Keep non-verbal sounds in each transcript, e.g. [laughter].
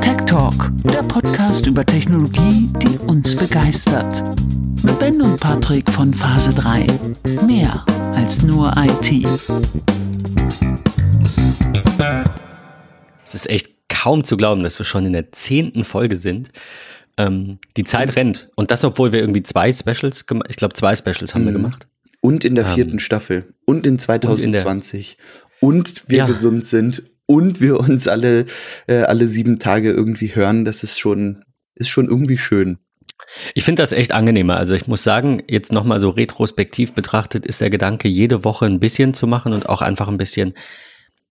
Tech Talk, der Podcast über Technologie, die uns begeistert. Mit Ben und Patrick von Phase 3. Mehr als nur IT. Es ist echt kaum zu glauben, dass wir schon in der zehnten Folge sind. Ähm, die Zeit rennt. Und das, obwohl wir irgendwie zwei Specials gemacht Ich glaube, zwei Specials haben mhm. wir gemacht. Und in der vierten ähm, Staffel. Und in 2020. Und, und wir ja. gesund sind. Und wir uns alle, äh, alle sieben Tage irgendwie hören. Das ist schon, ist schon irgendwie schön. Ich finde das echt angenehmer. Also ich muss sagen, jetzt nochmal so retrospektiv betrachtet, ist der Gedanke, jede Woche ein bisschen zu machen und auch einfach ein bisschen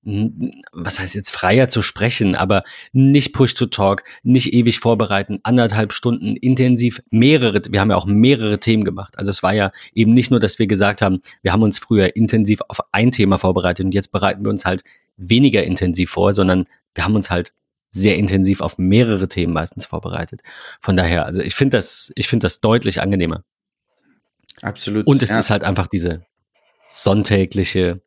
was heißt jetzt freier zu sprechen, aber nicht Push to Talk, nicht ewig vorbereiten, anderthalb Stunden intensiv mehrere, wir haben ja auch mehrere Themen gemacht. Also es war ja eben nicht nur, dass wir gesagt haben, wir haben uns früher intensiv auf ein Thema vorbereitet und jetzt bereiten wir uns halt weniger intensiv vor, sondern wir haben uns halt sehr intensiv auf mehrere Themen meistens vorbereitet. Von daher, also ich finde das, ich finde das deutlich angenehmer. Absolut. Und es ja. ist halt einfach diese sonntägliche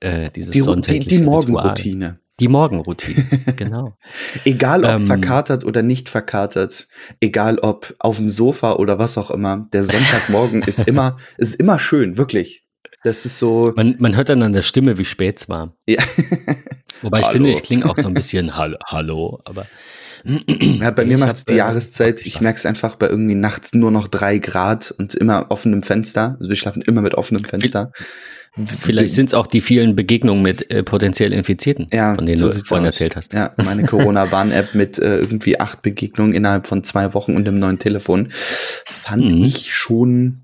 äh, dieses die, die, die Morgenroutine. Die Morgenroutine, [laughs] genau. egal ob ähm, verkatert oder nicht verkatert, egal ob auf dem Sofa oder was auch immer, der Sonntagmorgen ist immer, [laughs] ist immer schön, wirklich. Das ist so. Man, man hört dann an der Stimme, wie spät es war. Ja. [laughs] Wobei ich Hallo. finde, ich klinge auch so ein bisschen Hallo aber. Ja, bei mir macht es die äh, Jahreszeit. Ich merke es einfach bei irgendwie nachts nur noch drei Grad und immer offenem Fenster. Also wir schlafen immer mit offenem Fenster. Vielleicht sind es auch die vielen Begegnungen mit äh, potenziell Infizierten, ja, von denen so du vorhin aus. erzählt hast. Ja, meine Corona-Warn-App mit äh, irgendwie acht Begegnungen innerhalb von zwei Wochen und einem neuen Telefon fand mhm. ich schon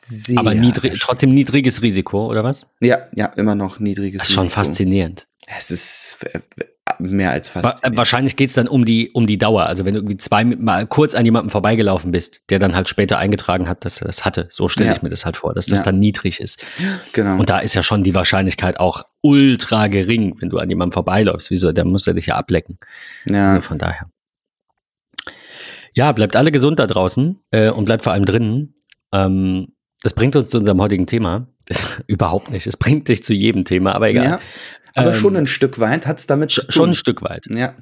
sehr. Aber niedrig, trotzdem niedriges Risiko, oder was? Ja, ja, immer noch niedriges Risiko. Das ist schon faszinierend. Es ist äh, mehr als fast. Wahrscheinlich geht es dann um die, um die Dauer. Also wenn du irgendwie zwei mal kurz an jemandem vorbeigelaufen bist, der dann halt später eingetragen hat, dass er das hatte. So stelle ja. ich mir das halt vor, dass das ja. dann niedrig ist. Genau. Und da ist ja schon die Wahrscheinlichkeit auch ultra gering, wenn du an jemandem vorbeiläufst. Wieso? Der muss er dich ja ablecken. Ja. Also von daher. Ja, bleibt alle gesund da draußen äh, und bleibt vor allem drinnen. Ähm, das bringt uns zu unserem heutigen Thema. [laughs] Überhaupt nicht. Es bringt dich zu jedem Thema, aber egal. Ja. Aber ähm, schon ein Stück weit hat es damit zu tun. Schon ein Stück weit. Ja.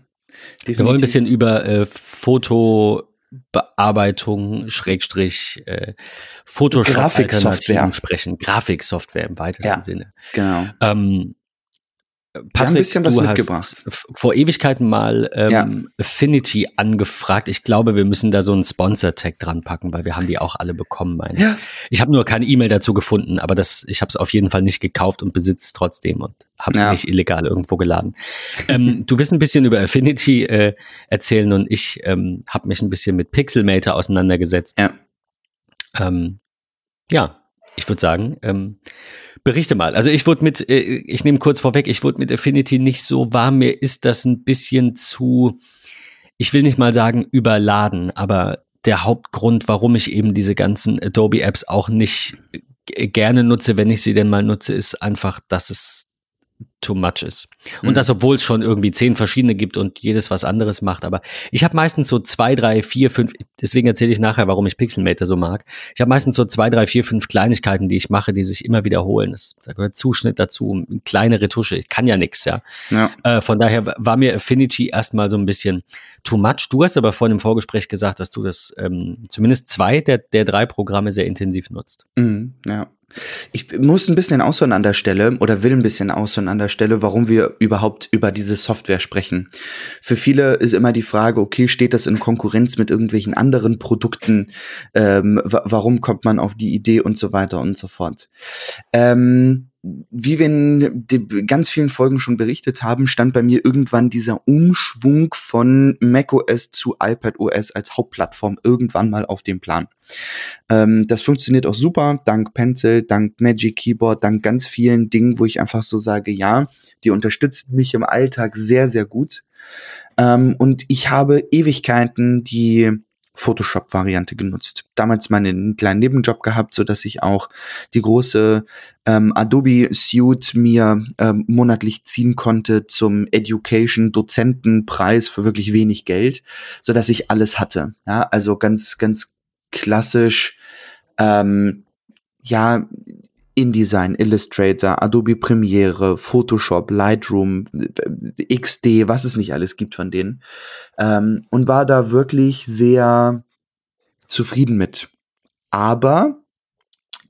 Definitiv. Wir wollen ein bisschen über äh, Fotobearbeitung, Schrägstrich, äh, Photoshop-Alternativen sprechen. Grafiksoftware im weitesten ja, Sinne. Genau. Ähm, Patrick, ein bisschen was du mitgebracht. hast vor Ewigkeiten mal ähm, ja. Affinity angefragt. Ich glaube, wir müssen da so einen Sponsor-Tag dran packen, weil wir haben die auch alle bekommen, meine ja. Ich habe nur keine E-Mail dazu gefunden, aber das, ich habe es auf jeden Fall nicht gekauft und besitze es trotzdem und habe es ja. nicht illegal irgendwo geladen. ähm, [laughs] du wirst ein bisschen über Affinity äh, erzählen und ich ähm, habe mich ein bisschen mit Pixelmator auseinandergesetzt. Ja. Ähm, ja, ich würde sagen, ähm, berichte mal. Also ich wurde mit, äh, ich nehme kurz vorweg, ich wurde mit Affinity nicht so warm. Mir ist das ein bisschen zu, ich will nicht mal sagen überladen, aber der Hauptgrund, warum ich eben diese ganzen Adobe-Apps auch nicht äh, gerne nutze, wenn ich sie denn mal nutze, ist einfach, dass es too much ist. Und mhm. das, obwohl es schon irgendwie zehn verschiedene gibt und jedes was anderes macht. Aber ich habe meistens so zwei, drei, vier, fünf, deswegen erzähle ich nachher, warum ich Pixelmator so mag. Ich habe meistens so zwei, drei, vier, fünf Kleinigkeiten, die ich mache, die sich immer wiederholen. Das, da gehört Zuschnitt dazu, kleine Retusche. Ich kann ja nichts, ja. ja. Äh, von daher war mir Affinity erstmal so ein bisschen too much. Du hast aber vorhin im Vorgespräch gesagt, dass du das ähm, zumindest zwei der, der drei Programme sehr intensiv nutzt. Mhm, ja. Ich muss ein bisschen ausholen an der Stelle oder will ein bisschen ausholen an der Stelle, warum wir überhaupt über diese Software sprechen. Für viele ist immer die Frage, okay, steht das in Konkurrenz mit irgendwelchen anderen Produkten? Ähm, warum kommt man auf die Idee und so weiter und so fort? Ähm, wie wir in ganz vielen Folgen schon berichtet haben, stand bei mir irgendwann dieser Umschwung von macOS zu iPadOS als Hauptplattform irgendwann mal auf dem Plan. Ähm, das funktioniert auch super, dank Pencil, dank Magic Keyboard, dank ganz vielen Dingen, wo ich einfach so sage, ja, die unterstützt mich im Alltag sehr, sehr gut. Ähm, und ich habe Ewigkeiten die Photoshop-Variante genutzt. Damals meinen kleinen Nebenjob gehabt, so dass ich auch die große ähm, Adobe Suite mir ähm, monatlich ziehen konnte zum Education-Dozentenpreis für wirklich wenig Geld, so dass ich alles hatte. Ja, also ganz, ganz klassisch. Ähm, ja, InDesign, Illustrator, Adobe Premiere, Photoshop, Lightroom, XD, was es nicht alles gibt von denen. Ähm, und war da wirklich sehr zufrieden mit. Aber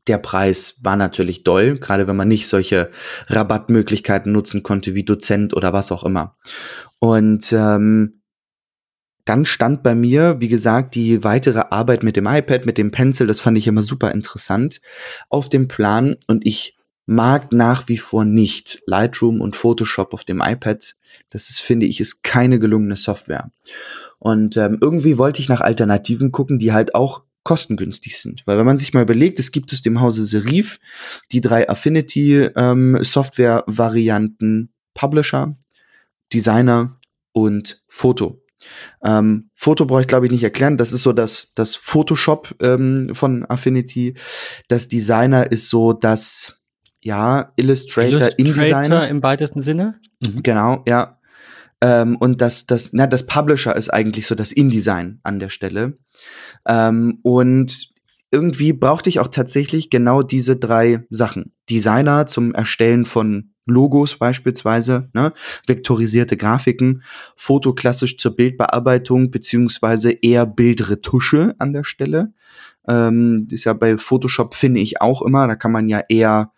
der Preis war natürlich doll, gerade wenn man nicht solche Rabattmöglichkeiten nutzen konnte wie Dozent oder was auch immer. Und ähm, dann stand bei mir, wie gesagt, die weitere Arbeit mit dem iPad, mit dem Pencil, das fand ich immer super interessant, auf dem Plan und ich mag nach wie vor nicht Lightroom und Photoshop auf dem iPad. Das ist, finde ich, ist keine gelungene Software. Und ähm, irgendwie wollte ich nach Alternativen gucken, die halt auch kostengünstig sind. Weil wenn man sich mal überlegt, es gibt es dem Hause Serif die drei Affinity-Software-Varianten ähm, Publisher, Designer und Foto. Ähm, Foto brauche ich glaube ich nicht erklären. Das ist so das, das Photoshop ähm, von Affinity. Das Designer ist so das, ja, Illustrator, Illustrator InDesigner. im weitesten Sinne. Mhm. Genau, ja. Ähm, und das, das, na, das Publisher ist eigentlich so das InDesign an der Stelle. Ähm, und irgendwie brauchte ich auch tatsächlich genau diese drei Sachen. Designer zum Erstellen von Logos beispielsweise, ne? vektorisierte Grafiken, Foto klassisch zur Bildbearbeitung beziehungsweise eher Bildretusche an der Stelle. Ähm, ist ja bei Photoshop finde ich auch immer, da kann man ja eher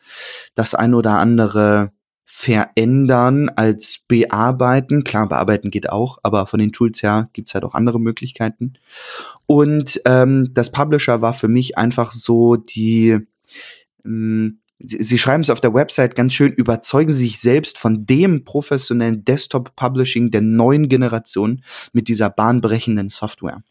das ein oder andere verändern als bearbeiten. Klar, bearbeiten geht auch, aber von den Tools her gibt's halt auch andere Möglichkeiten. Und ähm, das Publisher war für mich einfach so die mh, hm, Sie, Sie schreiben es auf der Website ganz schön, überzeugen Sie sich selbst von dem professionellen Desktop-Publishing der neuen Generation mit dieser bahnbrechenden Software.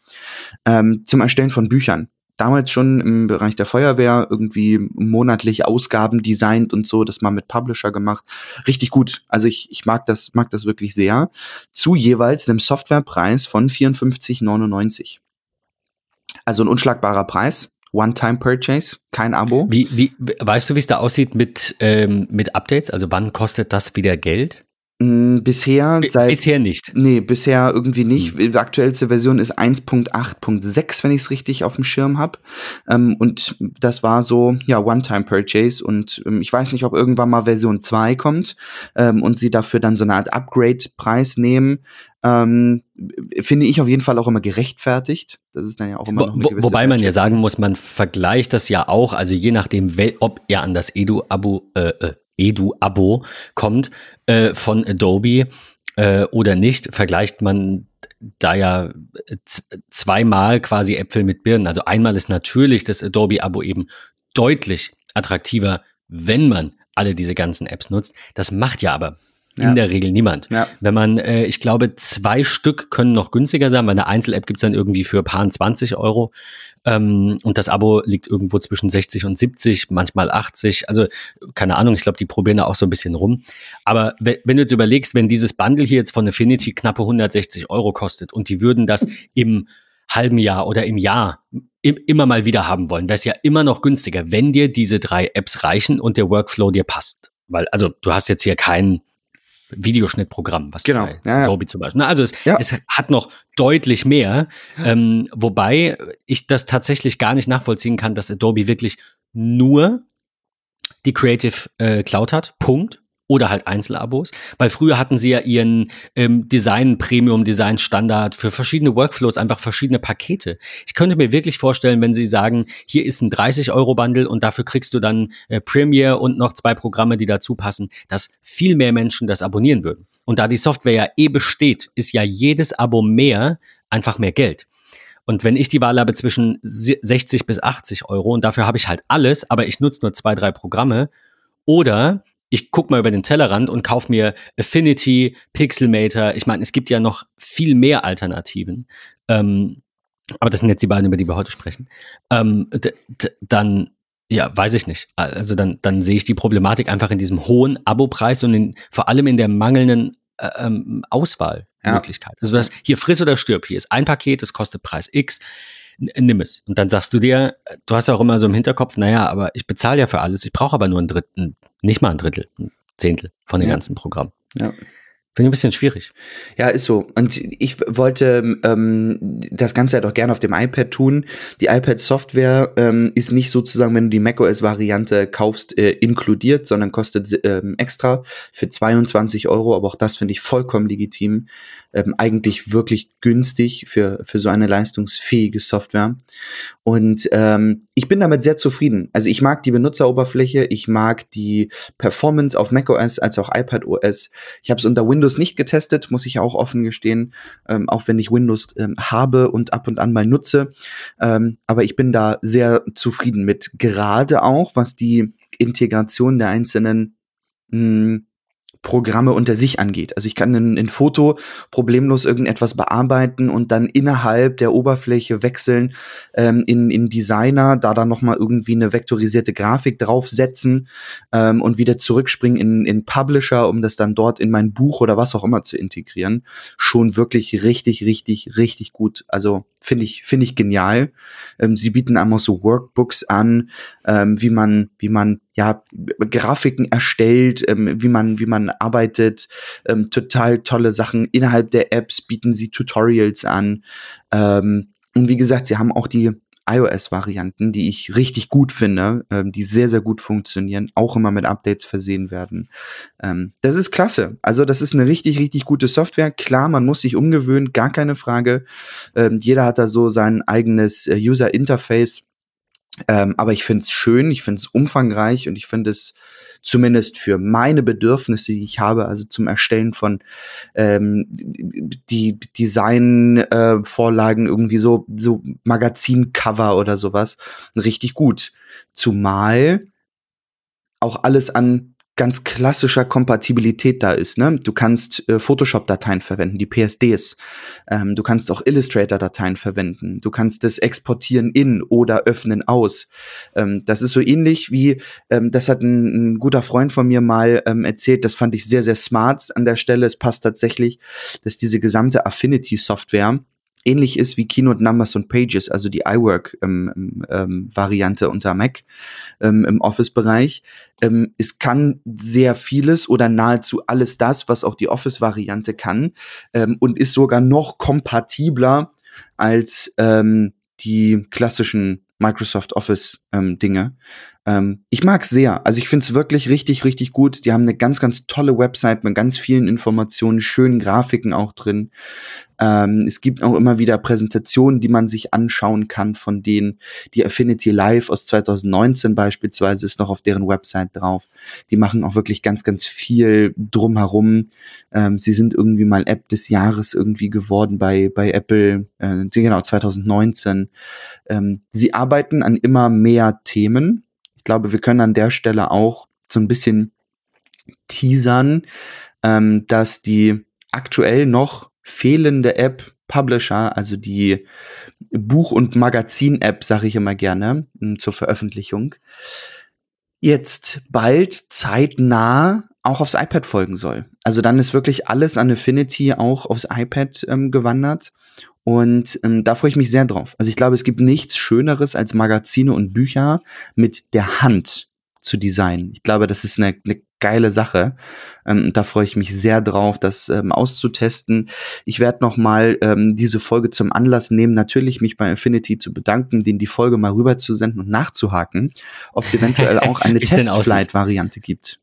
Ähm, zum Erstellen von Büchern. Damals schon im Bereich der Feuerwehr irgendwie monatlich Ausgaben designt und so, das mal mit Publisher gemacht. Richtig gut. Also ich, ich mag das, mag das wirklich sehr. Zu jeweils einem Softwarepreis von 54,99. Also ein unschlagbarer Preis One-Time-Purchase, kein Abo. Wie, wie, weißt du, wie es da aussieht mit, ähm, mit Updates? Also wann kostet das wieder Geld? Mm, bisher seit. Bisher nicht. Nee, bisher irgendwie nicht. Hm. Die aktuellste Version ist 1.8.6, wenn ich es richtig auf dem Schirm habe. Ähm, und das war so, ja, One-Time-Purchase. Und ähm, ich weiß nicht, ob irgendwann mal Version 2 kommt ähm, und sie dafür dann so eine Art Upgrade-Preis nehmen. Ähm, finde ich auf jeden Fall auch immer gerechtfertigt. Das ist dann ja auch immer noch eine Wo, Wobei man ja sagen muss, man vergleicht das ja auch, also je nachdem, ob er an das Edu-Abo, äh, äh Edu-Abo kommt äh, von Adobe äh, oder nicht, vergleicht man da ja zweimal quasi Äpfel mit Birnen. Also einmal ist natürlich das Adobe-Abo eben deutlich attraktiver, wenn man alle diese ganzen Apps nutzt. Das macht ja aber in ja. der Regel niemand. Ja. Wenn man, äh, ich glaube, zwei Stück können noch günstiger sein, weil eine Einzel-App gibt's dann irgendwie für paar 20 Euro. Ähm, und das Abo liegt irgendwo zwischen 60 und 70, manchmal 80. Also keine Ahnung, ich glaube, die probieren da auch so ein bisschen rum. Aber wenn du jetzt überlegst, wenn dieses Bundle hier jetzt von Affinity knappe 160 Euro kostet und die würden das [laughs] im halben Jahr oder im Jahr immer mal wieder haben wollen, wäre es ja immer noch günstiger, wenn dir diese drei Apps reichen und der Workflow dir passt. Weil, also du hast jetzt hier keinen Videoschnittprogramm, was genau. bei ja, Adobe zum Beispiel. Na, also es, ja. es, hat noch deutlich mehr, ähm, wobei ich das tatsächlich gar nicht nachvollziehen kann, dass Adobe wirklich nur die Creative äh, Cloud hat. Punkt oder halt Einzelabos, weil früher hatten sie ja ihren ähm, Design Premium, Design Standard für verschiedene Workflows einfach verschiedene Pakete. Ich könnte mir wirklich vorstellen, wenn sie sagen, hier ist ein 30 Euro Bundle und dafür kriegst du dann äh, Premiere und noch zwei Programme, die dazu passen, dass viel mehr Menschen das abonnieren würden. Und da die Software ja eh besteht, ist ja jedes Abo mehr einfach mehr Geld. Und wenn ich die Wahl habe zwischen 60 bis 80 Euro und dafür habe ich halt alles, aber ich nutze nur zwei, drei Programme, oder ich guck mal über den Tellerrand und kauf mir Affinity, Pixelmator. Ich meine, es gibt ja noch viel mehr Alternativen. Ähm, aber das sind jetzt die beiden, über die wir heute sprechen. Ähm, dann, ja, weiß ich nicht. Also dann, dann sehe ich die Problematik einfach in diesem hohen Abopreis und in, vor allem in der mangelnden äh, ähm, Auswahlmöglichkeit. Ja. Also du hast hier friss oder stirb. Hier ist ein Paket, das kostet Preis X nimm es. Und dann sagst du dir, du hast auch immer so im Hinterkopf, naja, aber ich bezahle ja für alles, ich brauche aber nur ein Drittel, nicht mal ein Drittel, ein Zehntel von dem ja. ganzen Programm. Ja. Finde ich ein bisschen schwierig. Ja, ist so. Und ich wollte ähm, das Ganze halt auch gerne auf dem iPad tun. Die iPad-Software ähm, ist nicht sozusagen, wenn du die macOS-Variante kaufst, äh, inkludiert, sondern kostet ähm, extra für 22 Euro. Aber auch das finde ich vollkommen legitim. Ähm, eigentlich wirklich günstig für, für so eine leistungsfähige Software. Und ähm, ich bin damit sehr zufrieden. Also ich mag die Benutzeroberfläche, ich mag die Performance auf macOS als auch iPadOS. Ich habe es unter Windows Windows nicht getestet, muss ich auch offen gestehen, ähm, auch wenn ich Windows ähm, habe und ab und an mal nutze. Ähm, aber ich bin da sehr zufrieden mit, gerade auch was die Integration der einzelnen mh, hm, Programme unter sich angeht. Also ich kann in, in Foto problemlos irgendetwas bearbeiten und dann innerhalb der Oberfläche wechseln ähm, in, in Designer, da dann nochmal irgendwie eine vektorisierte Grafik draufsetzen ähm, und wieder zurückspringen in, in Publisher, um das dann dort in mein Buch oder was auch immer zu integrieren. Schon wirklich richtig, richtig, richtig gut. Also finde ich, finde ich genial. Ähm, sie bieten einmal so Workbooks an, ähm, wie man, wie man ja Grafiken erstellt, ähm, wie man, wie man arbeitet. Ähm, total tolle Sachen. Innerhalb der Apps bieten sie Tutorials an. Ähm, und wie gesagt, sie haben auch die iOS-Varianten, die ich richtig gut finde, ähm, die sehr, sehr gut funktionieren, auch immer mit Updates versehen werden. Ähm, das ist klasse. Also das ist eine richtig, richtig gute Software. Klar, man muss sich umgewöhnen, gar keine Frage. Ähm, jeder hat da so sein eigenes äh, User-Interface. Ähm, aber ich finde es schön, ich finde es umfangreich und ich finde es zumindest für meine Bedürfnisse, die ich habe, also zum Erstellen von ähm, die Designvorlagen, äh, irgendwie so, so Magazincover oder sowas, richtig gut. Zumal auch alles an ganz klassischer Kompatibilität da ist. Ne? Du kannst äh, Photoshop-Dateien verwenden, die PSDs. Ähm, du kannst auch Illustrator-Dateien verwenden. Du kannst das exportieren in oder öffnen aus. Ähm, das ist so ähnlich wie, ähm, das hat ein, ein, guter Freund von mir mal ähm, erzählt, das fand ich sehr, sehr smart an der Stelle. Es passt tatsächlich, dass diese gesamte Affinity-Software ähnlich ist wie Keynote Numbers und Pages, also die iWork-Variante ähm, ähm, unter Mac ähm, im Office-Bereich. Ähm, es kann sehr vieles oder nahezu alles das, was auch die Office-Variante kann ähm, und ist sogar noch kompatibler als ähm, die klassischen Microsoft Office ähm, ich mag sehr. Also ich finde es wirklich richtig, richtig gut. Die haben eine ganz, ganz tolle Website mit ganz vielen Informationen, schönen Grafiken auch drin. Ähm, es gibt auch immer wieder Präsentationen, die man sich anschauen kann von denen. Die Affinity Live aus 2019 beispielsweise ist noch auf deren Website drauf. Die machen auch wirklich ganz, ganz viel drumherum. Ähm, sie sind irgendwie mal App des Jahres irgendwie geworden bei, bei Apple, äh, genau, 2019. Ähm, sie arbeiten an immer mehr Themen. Ich glaube, wir können an der Stelle auch so ein bisschen teasern, ähm, dass die aktuell noch fehlende App Publisher, also die Buch- und Magazin-App, sage ich immer gerne, hm, zur Veröffentlichung, jetzt bald zeitnah auch aufs iPad folgen soll. Also dann ist wirklich alles an Affinity auch aufs iPad ähm, gewandert. Und ähm, da freue ich mich sehr drauf. Also ich glaube, es gibt nichts Schöneres als Magazine und Bücher mit der Hand zu designen. Ich glaube, das ist eine, eine geile Sache. Ähm, da freue ich mich sehr drauf, das ähm, auszutesten. Ich werde noch mal ähm, diese Folge zum Anlass nehmen, natürlich mich bei Affinity zu bedanken, denen die Folge mal rüber zu senden und nachzuhaken, ob es eventuell [laughs] auch eine Testflight-Variante gibt.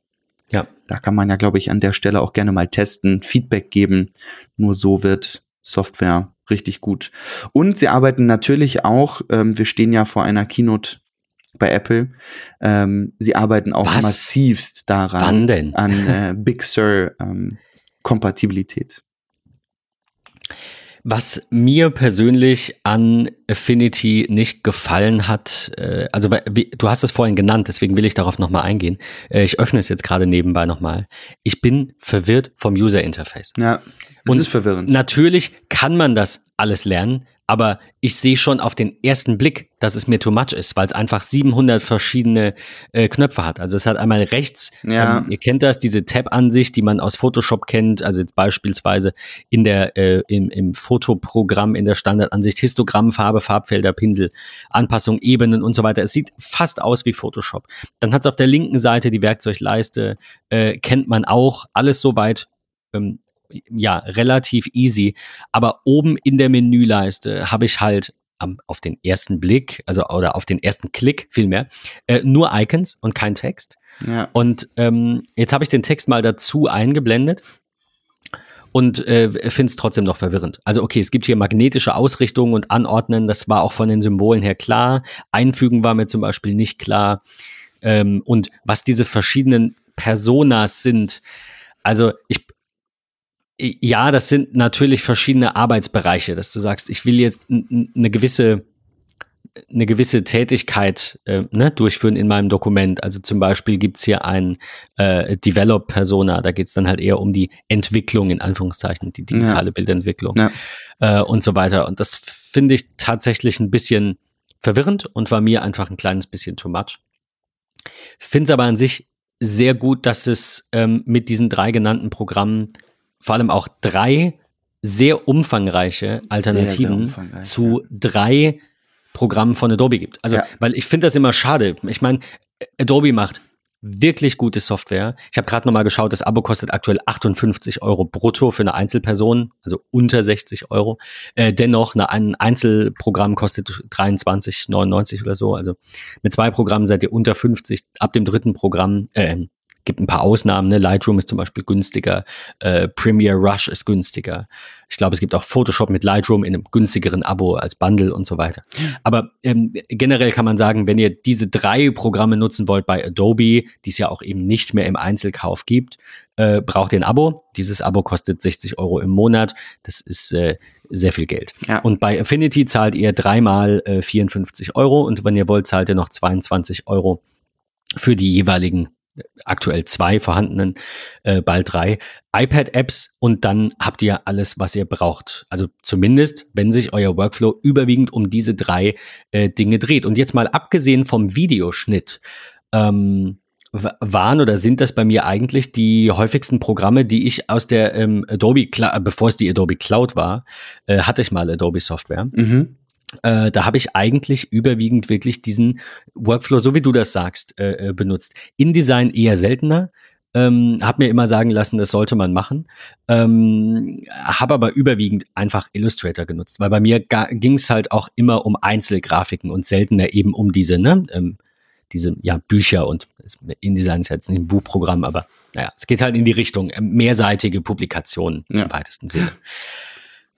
Ja. Da kann man ja, glaube ich, an der Stelle auch gerne mal testen, Feedback geben. Nur so wird Software richtig gut. Und sie arbeiten natürlich auch, ähm, wir stehen ja vor einer Keynote bei Apple. Ähm, sie arbeiten auch Was? massivst daran an äh, Big Sur ähm, Kompatibilität. Was mir persönlich an Affinity nicht gefallen hat, äh, also bei, wie, du hast es vorhin genannt, deswegen will ich darauf nochmal eingehen. Äh, ich öffne es jetzt gerade nebenbei nochmal. Ich bin verwirrt vom User Interface. Ja, das Und ist verwirrend. Natürlich kann man das alles lernen, aber ich sehe schon auf den ersten Blick, dass es mir too much ist, weil es einfach 700 verschiedene äh, Knöpfe hat. Also es hat einmal rechts, ja. ähm, ihr kennt das, diese Tab-Ansicht, die man aus Photoshop kennt, also jetzt beispielsweise in der äh, im, im Fotoprogramm in der Standardansicht Histogramm, Farbe, Farbfelder, Pinsel, Anpassung, Ebenen und so weiter. Es sieht fast aus wie Photoshop. Dann hat es auf der linken Seite die Werkzeugleiste, äh, kennt man auch, alles soweit ähm, ja, relativ easy. Aber oben in der Menüleiste habe ich halt am, auf den ersten Blick, also oder auf den ersten Klick vielmehr, äh, nur Icons und kein Text. Ja. Und ähm, jetzt habe ich den Text mal dazu eingeblendet und äh, finde es trotzdem noch verwirrend. Also okay, es gibt hier magnetische Ausrichtungen und Anordnen, das war auch von den Symbolen her klar. Einfügen war mir zum Beispiel nicht klar. Ähm, und was diese verschiedenen Personas sind, also ich, ja, das sind natürlich verschiedene Arbeitsbereiche, dass du sagst, ich will jetzt eine gewisse eine gewisse Tätigkeit äh, ne, durchführen in meinem Dokument. Also zum Beispiel gibt's hier ein äh, Develop-Persona, da geht's dann halt eher um die Entwicklung, in Anführungszeichen, die digitale ja. Bildentwicklung ja. Äh, und so weiter. Und das finde ich tatsächlich ein bisschen verwirrend und war mir einfach ein kleines bisschen too much. Finde es aber an sich sehr gut, dass es ähm, mit diesen drei genannten Programmen vor allem auch drei sehr umfangreiche Alternativen sehr, sehr umfangreich, zu ja. drei Programm von Adobe gibt. Also, ja. weil ich finde das immer schade. Ich meine, Adobe macht wirklich gute Software. Ich habe gerade nochmal geschaut, das Abo kostet aktuell 58 Euro brutto für eine Einzelperson, also unter 60 Euro. Äh, dennoch, eine, ein Einzelprogramm kostet 23,99 oder so. Also mit zwei Programmen seid ihr unter 50. Ab dem dritten Programm, äh, gibt ein paar Ausnahmen. Ne? Lightroom ist zum Beispiel günstiger, äh, Premiere Rush ist günstiger. Ich glaube, es gibt auch Photoshop mit Lightroom in einem günstigeren Abo als Bundle und so weiter. Aber ähm, generell kann man sagen, wenn ihr diese drei Programme nutzen wollt bei Adobe, die es ja auch eben nicht mehr im Einzelkauf gibt, äh, braucht ihr ein Abo. Dieses Abo kostet 60 Euro im Monat. Das ist äh, sehr viel Geld. Ja. Und bei Affinity zahlt ihr dreimal äh, 54 Euro und wenn ihr wollt, zahlt ihr noch 22 Euro für die jeweiligen aktuell zwei vorhandenen, äh, bald drei iPad-Apps und dann habt ihr alles, was ihr braucht. Also zumindest, wenn sich euer Workflow überwiegend um diese drei äh, Dinge dreht. Und jetzt mal abgesehen vom Videoschnitt, ähm, waren oder sind das bei mir eigentlich die häufigsten Programme, die ich aus der ähm, Adobe, Cl bevor es die Adobe Cloud war, äh, hatte ich mal Adobe Software. Mhm. Äh, da habe ich eigentlich überwiegend wirklich diesen Workflow, so wie du das sagst, äh, äh benutzt. InDesign eher seltener. Ähm, hab mir immer sagen lassen, das sollte man machen. Ähm, habe aber überwiegend einfach Illustrator genutzt, weil bei mir ging es halt auch immer um Einzelgrafiken und seltener eben um diese, ne, ähm, diese ja, Bücher und InDesign ist jetzt nicht ein Buchprogramm, aber naja, es geht halt in die Richtung äh, mehrseitige Publikationen ja. im weitesten Sinne.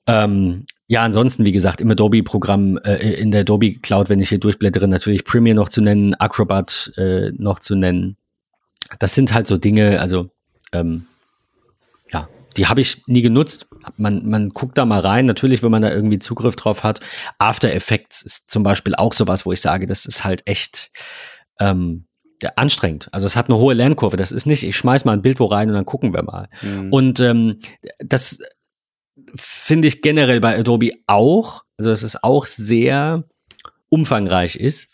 Ähm, ja, ansonsten, wie gesagt, im Adobe-Programm, äh, in der Adobe Cloud, wenn ich hier durchblättere, natürlich Premiere noch zu nennen, Acrobat äh, noch zu nennen. Das sind halt so Dinge, also ähm, ja, die habe ich nie genutzt. Man, man guckt da mal rein, natürlich, wenn man da irgendwie Zugriff drauf hat. After Effects ist zum Beispiel auch sowas, wo ich sage, das ist halt echt ähm, ja, anstrengend. Also es hat eine hohe Lernkurve. Das ist nicht, ich schmeiß mal ein Bild wo rein und dann gucken wir mal. Mhm. Und ähm, das finde ich generell bei Adobe auch, also dass es auch sehr umfangreich ist.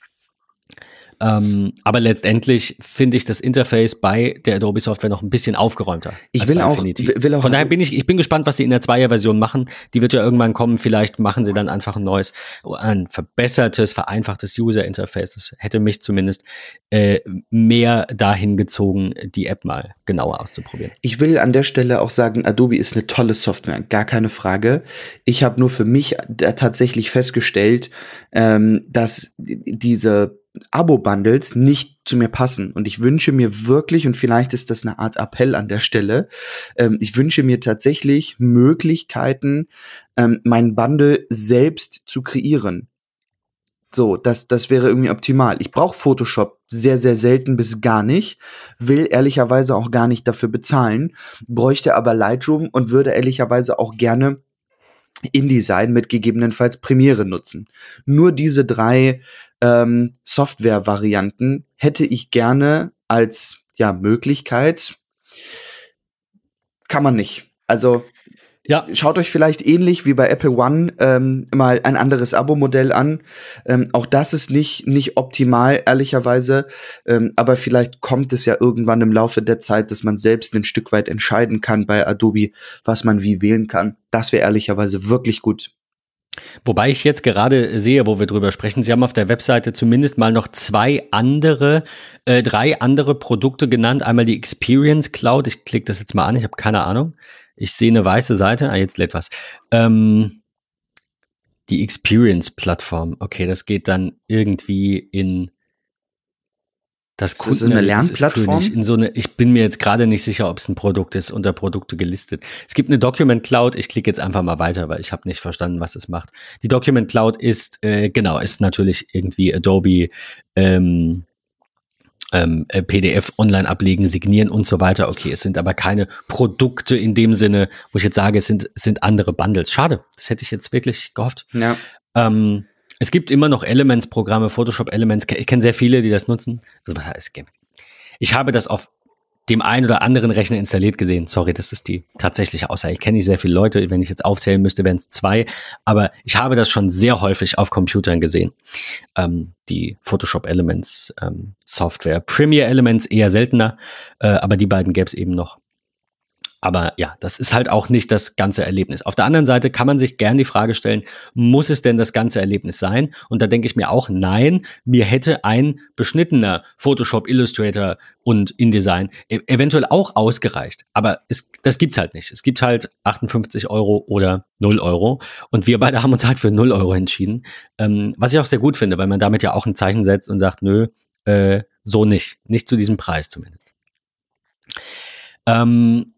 Ähm, aber letztendlich finde ich das Interface bei der Adobe Software noch ein bisschen aufgeräumter. Ich will auch, will auch, Von daher bin ich, ich bin gespannt, was sie in der Zweier-Version machen. Die wird ja irgendwann kommen. Vielleicht machen sie dann einfach ein neues, ein verbessertes, vereinfachtes User-Interface. Das hätte mich zumindest äh, mehr dahin gezogen, die App mal genauer auszuprobieren. Ich will an der Stelle auch sagen, Adobe ist eine tolle Software, gar keine Frage. Ich habe nur für mich tatsächlich festgestellt, ähm, dass diese Abo-Bundles nicht zu mir passen. Und ich wünsche mir wirklich, und vielleicht ist das eine Art Appell an der Stelle, ähm, ich wünsche mir tatsächlich Möglichkeiten, ähm, mein Bundle selbst zu kreieren. So, das, das wäre irgendwie optimal. Ich brauche Photoshop sehr, sehr selten bis gar nicht, will ehrlicherweise auch gar nicht dafür bezahlen, bräuchte aber Lightroom und würde ehrlicherweise auch gerne InDesign mit gegebenenfalls Premiere nutzen. Nur diese drei ähm, Software-Varianten hätte ich gerne als ja, Möglichkeit. Kann man nicht. Also ja. Schaut euch vielleicht ähnlich wie bei Apple One ähm, mal ein anderes Abo-Modell an. Ähm, auch das ist nicht, nicht optimal, ehrlicherweise. Ähm, aber vielleicht kommt es ja irgendwann im Laufe der Zeit, dass man selbst ein Stück weit entscheiden kann bei Adobe, was man wie wählen kann. Das wäre ehrlicherweise wirklich gut. Wobei ich jetzt gerade sehe, wo wir drüber sprechen, Sie haben auf der Webseite zumindest mal noch zwei andere, äh, drei andere Produkte genannt. Einmal die Experience Cloud. Ich klicke das jetzt mal an, ich habe keine Ahnung. Ich sehe eine weiße Seite. Ah, jetzt lädt was. Ähm, die Experience-Plattform. Okay, das geht dann irgendwie in das ist das eine Lernplattform? In so eine, ich bin mir jetzt gerade nicht sicher, ob es ein Produkt ist, unter Produkte gelistet. Es gibt eine Document Cloud. Ich klicke jetzt einfach mal weiter, weil ich habe nicht verstanden, was es macht. Die Document Cloud ist, äh, genau, ist natürlich irgendwie Adobe ähm, ähm, äh, PDF online ablegen, signieren und so weiter. Okay, es sind aber keine Produkte in dem Sinne, wo ich jetzt sage, es sind, es sind andere Bundles. Schade, das hätte ich jetzt wirklich gehofft. Ja. Ähm, es gibt immer noch Elements-Programme, Photoshop Elements. Ich kenne sehr viele, die das nutzen. Also was heißt, ich habe das auf dem einen oder anderen Rechner installiert gesehen. Sorry, das ist die tatsächliche Aussage. Ich kenne nicht sehr viele Leute. Wenn ich jetzt aufzählen müsste, wären es zwei. Aber ich habe das schon sehr häufig auf Computern gesehen. Ähm, die Photoshop Elements ähm, Software. Premiere Elements eher seltener, äh, aber die beiden gäbe es eben noch. Aber ja, das ist halt auch nicht das ganze Erlebnis. Auf der anderen Seite kann man sich gern die Frage stellen, muss es denn das ganze Erlebnis sein? Und da denke ich mir auch, nein, mir hätte ein beschnittener Photoshop, Illustrator und InDesign e eventuell auch ausgereicht. Aber es, das gibt's halt nicht. Es gibt halt 58 Euro oder 0 Euro. Und wir beide haben uns halt für 0 Euro entschieden. Ähm, was ich auch sehr gut finde, weil man damit ja auch ein Zeichen setzt und sagt, nö, äh, so nicht. Nicht zu diesem Preis zumindest. Ähm,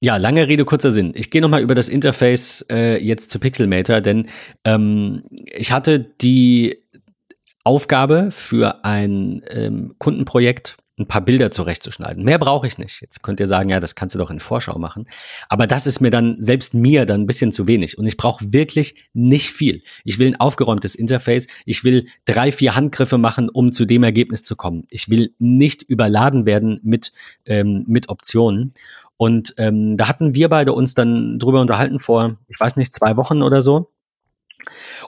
ja, lange Rede, kurzer Sinn. Ich gehe nochmal über das Interface äh, jetzt zu Pixelmator, denn ähm, ich hatte die Aufgabe für ein ähm, Kundenprojekt ein paar Bilder zurechtzuschneiden. Mehr brauche ich nicht. Jetzt könnt ihr sagen, ja, das kannst du doch in Vorschau machen. Aber das ist mir dann, selbst mir, dann ein bisschen zu wenig. Und ich brauche wirklich nicht viel. Ich will ein aufgeräumtes Interface. Ich will drei, vier Handgriffe machen, um zu dem Ergebnis zu kommen. Ich will nicht überladen werden mit, ähm, mit Optionen. Und ähm, da hatten wir beide uns dann drüber unterhalten vor, ich weiß nicht, zwei Wochen oder so.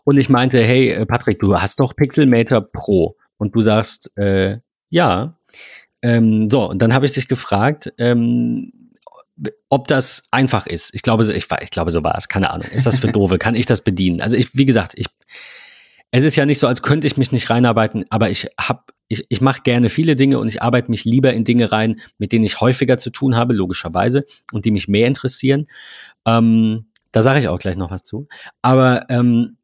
Und ich meinte, hey, äh, Patrick, du hast doch Pixelmator Pro. Und du sagst, äh, ja. Ähm, so, und dann habe ich dich gefragt, ähm, ob das einfach ist. Ich glaube, ich, ich glaube, so war es. Keine Ahnung. Ist das für [laughs] doofe? Kann ich das bedienen? Also ich, wie gesagt, ich, es ist ja nicht so, als könnte ich mich nicht reinarbeiten, aber ich habe ich, ich mache gerne viele Dinge und ich arbeite mich lieber in Dinge rein, mit denen ich häufiger zu tun habe, logischerweise, und die mich mehr interessieren. Ähm, da sage ich auch gleich noch was zu. Aber ähm,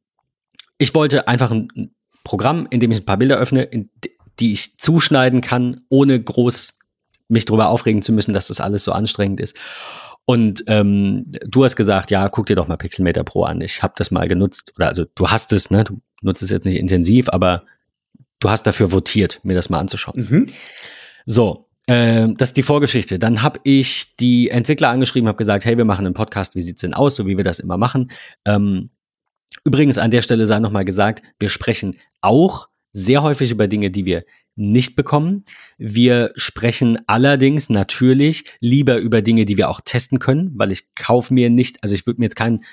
ich wollte einfach ein Programm, in dem ich ein paar Bilder öffne, in, die ich zuschneiden kann, ohne groß mich darüber aufregen zu müssen, dass das alles so anstrengend ist. Und ähm, du hast gesagt, ja, guck dir doch mal Pixelmeter Pro an. Ich habe das mal genutzt. Oder also du hast es, ne? Du nutzt es jetzt nicht intensiv, aber du hast dafür votiert, mir das mal anzuschauen. Mhm. So, äh, das ist die Vorgeschichte. Dann habe ich die Entwickler angeschrieben, habe gesagt, hey, wir machen einen Podcast, wie sieht's denn aus, so wie wir das immer machen. Ähm, übrigens an der Stelle sei nochmal gesagt, wir sprechen auch sehr häufig über Dinge, die wir nicht bekommen. Wir sprechen allerdings natürlich lieber über Dinge, die wir auch testen können, weil ich kaufe mir nicht, also ich würde mir jetzt keinen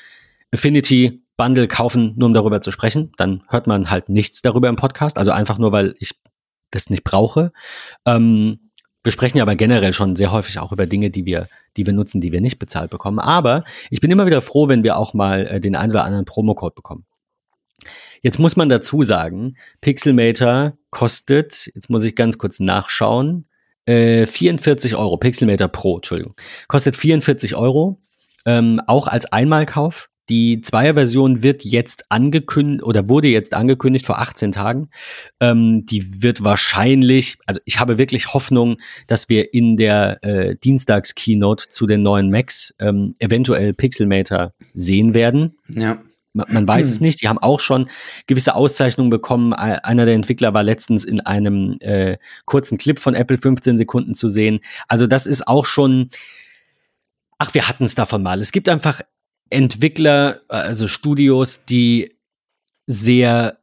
Affinity Bundle kaufen, nur um darüber zu sprechen. Dann hört man halt nichts darüber im Podcast. Also einfach nur, weil ich das nicht brauche. Ähm, wir sprechen ja aber generell schon sehr häufig auch über Dinge, die wir, die wir nutzen, die wir nicht bezahlt bekommen. Aber ich bin immer wieder froh, wenn wir auch mal äh, den einen oder anderen Promocode bekommen. Jetzt muss man dazu sagen, Pixelmator kostet, jetzt muss ich ganz kurz nachschauen, äh, 44 Euro, Pixelmator Pro, Entschuldigung, kostet 44 Euro, ähm, auch als Einmalkauf. Die Zweier-Version wird jetzt angekündigt oder wurde jetzt angekündigt vor 18 Tagen. Ähm, die wird wahrscheinlich, also ich habe wirklich Hoffnung, dass wir in der äh, Dienstags-Keynote zu den neuen Macs ähm, eventuell Pixelmator sehen werden. Ja. Man, man weiß es [clears throat] nicht. Die haben auch schon gewisse Auszeichnungen bekommen. Einer der Entwickler war letztens in einem äh, kurzen Clip von Apple 15 Sekunden zu sehen. Also das ist auch schon. Ach, wir hatten es davon mal. Es gibt einfach Entwickler, also Studios, die sehr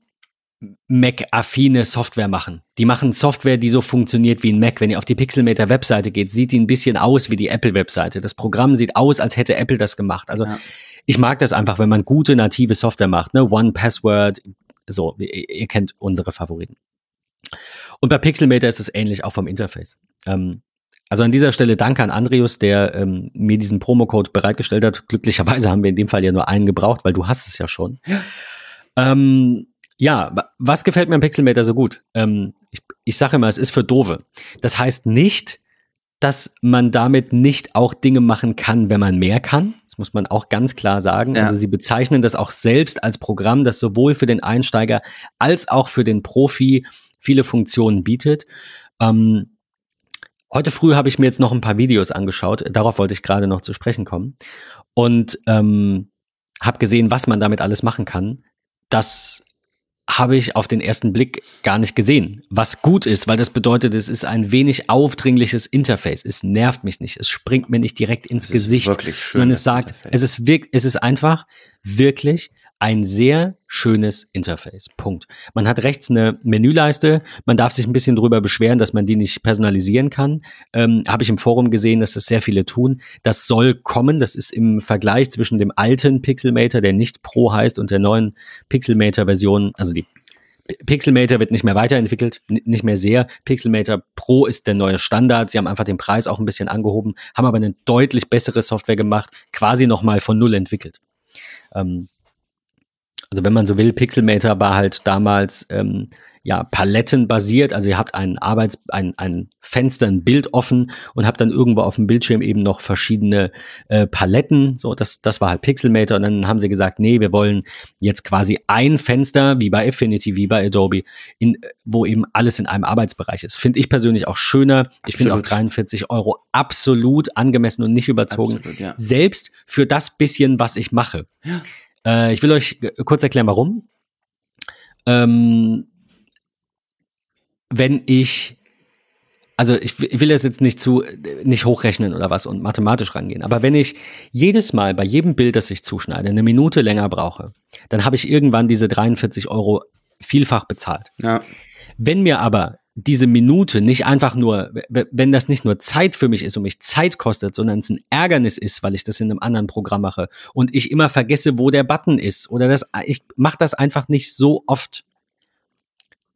Mac-affine Software machen. Die machen Software, die so funktioniert wie ein Mac. Wenn ihr auf die Pixelmator-Webseite geht, sieht die ein bisschen aus wie die Apple-Webseite. Das Programm sieht aus, als hätte Apple das gemacht. Also ja. ich mag das einfach, wenn man gute native Software macht. Ne? One Password, so, ihr, ihr kennt unsere Favoriten. Und bei Pixelmator ist es ähnlich, auch vom Interface. Ähm, also an dieser Stelle danke an Andreas, der ähm, mir diesen Promocode bereitgestellt hat. Glücklicherweise haben wir in dem Fall ja nur einen gebraucht, weil du hast es ja schon. Ja, ähm, ja was gefällt mir am Pixelmeter so gut? Ähm, ich, ich sage immer, es ist für Dove. Das heißt nicht, dass man damit nicht auch Dinge machen kann, wenn man mehr kann. Das muss man auch ganz klar sagen. Ja. Also sie bezeichnen das auch selbst als Programm, das sowohl für den Einsteiger als auch für den Profi viele Funktionen bietet. Ähm, heute früh habe ich mir jetzt noch ein paar Videos angeschaut. Darauf wollte ich gerade noch zu sprechen kommen. Und ähm, habe gesehen, was man damit alles machen kann. Das habe ich auf den ersten Blick gar nicht gesehen. Was gut ist, weil das bedeutet, es ist ein wenig aufdringliches Interface. Es nervt mich nicht. Es springt mir nicht direkt ins Es Gesicht. sondern es sagt, Interface. es ist wirk es ist einfach wirklich ein sehr schönes Interface. Punkt. Man hat rechts eine Menüleiste. Man darf sich ein bisschen drüber beschweren, dass man die nicht personalisieren kann. Ähm, Habe ich im Forum gesehen, dass das sehr viele tun. Das soll kommen. Das ist im Vergleich zwischen dem alten Pixelmator, der nicht Pro heißt, und der neuen Pixelmator-Version, also die Pixelmator wird nicht mehr weiterentwickelt, nicht mehr sehr. Pixelmator Pro ist der neue Standard. Sie haben einfach den Preis auch ein bisschen angehoben, haben aber eine deutlich bessere Software gemacht, quasi nochmal von Null entwickelt. Ähm, also wenn man so will, Pixelmator war halt damals ähm, ja palettenbasiert. Also ihr habt ein Arbeits, ein, ein Fenster, ein Bild offen und habt dann irgendwo auf dem Bildschirm eben noch verschiedene äh, Paletten. So, das, das war halt Pixelmator. Und dann haben sie gesagt, nee, wir wollen jetzt quasi ein Fenster, wie bei Affinity, wie bei Adobe, in, wo eben alles in einem Arbeitsbereich ist. Finde ich persönlich auch schöner. Ich finde auch Absolut. 43 Euro absolut angemessen und nicht überzogen Absolut, ja. selbst für das bisschen, was ich mache. Äh, ich will euch g- kurz erklären, warum. Ähm, wenn ich, also ich, ich will das jetzt nicht zu, nicht hochrechnen oder was und mathematisch rangehen, aber wenn ich jedes Mal bei jedem Bild, das ich zuschneide, eine Minute länger brauche, dann habe ich irgendwann diese 43 Euro vielfach bezahlt. Ja. Wenn mir aber diese Minute nicht einfach nur, wenn das nicht nur Zeit für mich ist und mich Zeit kostet, sondern es ein Ärgernis ist, weil ich das in einem anderen Programm mache und ich immer vergesse, wo der Button ist oder das, ich mache das einfach nicht so oft,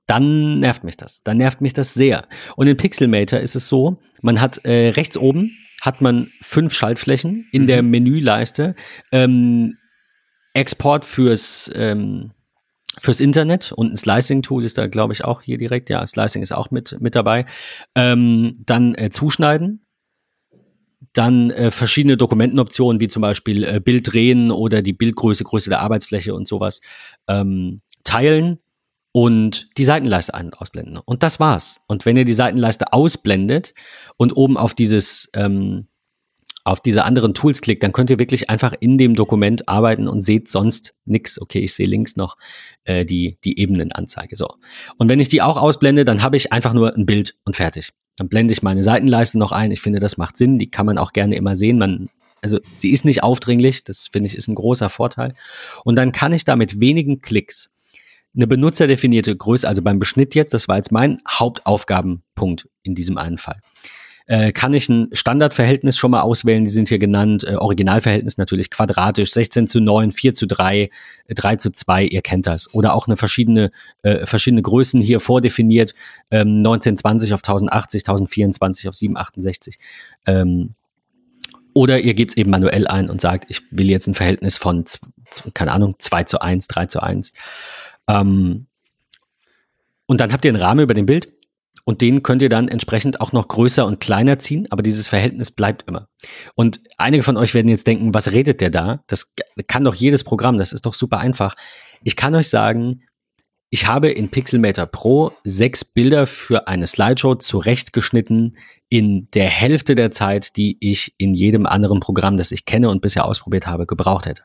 dann nervt mich das. Dann nervt mich das sehr. Und in Pixelmator ist es so, man hat äh, rechts oben hat man fünf Schaltflächen in der Menüleiste. Ähm, Export fürs ähm, fürs Internet und ein Slicing-Tool ist da, glaube ich, auch hier direkt. Ja, Slicing ist auch mit, mit dabei. Ähm, dann äh, zuschneiden. Dann äh, verschiedene Dokumentenoptionen, wie zum Beispiel äh, Bild drehen oder die Bildgröße, Größe der Arbeitsfläche und sowas. Ähm, teilen und die Seitenleiste ein- ausblenden. Und das war's. Und wenn ihr die Seitenleiste ausblendet und oben auf dieses ähm, auf diese anderen Tools klickt, dann könnt ihr wirklich einfach in dem Dokument arbeiten und seht sonst nix. Okay, ich sehe links noch äh, die, die Ebenenanzeige. So. Und wenn ich die auch ausblende, dann habe ich einfach nur ein Bild und fertig. Dann blende ich meine Seitenleiste noch ein. Ich finde, das macht Sinn. Die kann man auch gerne immer sehen. Man, also sie ist nicht aufdringlich. Das finde ich ist ein großer Vorteil. Und dann kann ich da mit wenigen Klicks eine benutzerdefinierte Größe, also beim Beschnitt jetzt, das war jetzt mein Hauptaufgabenpunkt in diesem einen Fall äh, kann ich ein Standardverhältnis schon mal auswählen, die sind hier genannt, äh, Originalverhältnis natürlich quadratisch, 16 zu 9, 4 zu 3, äh, 3 zu 2, ihr kennt das. Oder auch eine verschiedene, äh, verschiedene Größen hier vordefiniert, ähm, 1920 auf 1080, 1024 auf 768. Ähm, oder ihr gebt es eben manuell ein und sagt, ich will jetzt ein Verhältnis von, keine Ahnung, 2 zu 1, 3 zu 1. Ähm, und dann habt ihr einen Rahmen über dem Bild und den könnt ihr dann entsprechend auch noch größer und kleiner ziehen, aber dieses Verhältnis bleibt immer. Und einige von euch werden jetzt denken, was redet der da? Das kann doch jedes Programm, das ist doch super einfach. Ich kann euch sagen, ich habe in Pixelmator Pro sechs Bilder für eine Slideshow zurechtgeschnitten in der Hälfte der Zeit, die ich in jedem anderen Programm, das ich kenne und bisher ausprobiert habe, gebraucht hätte.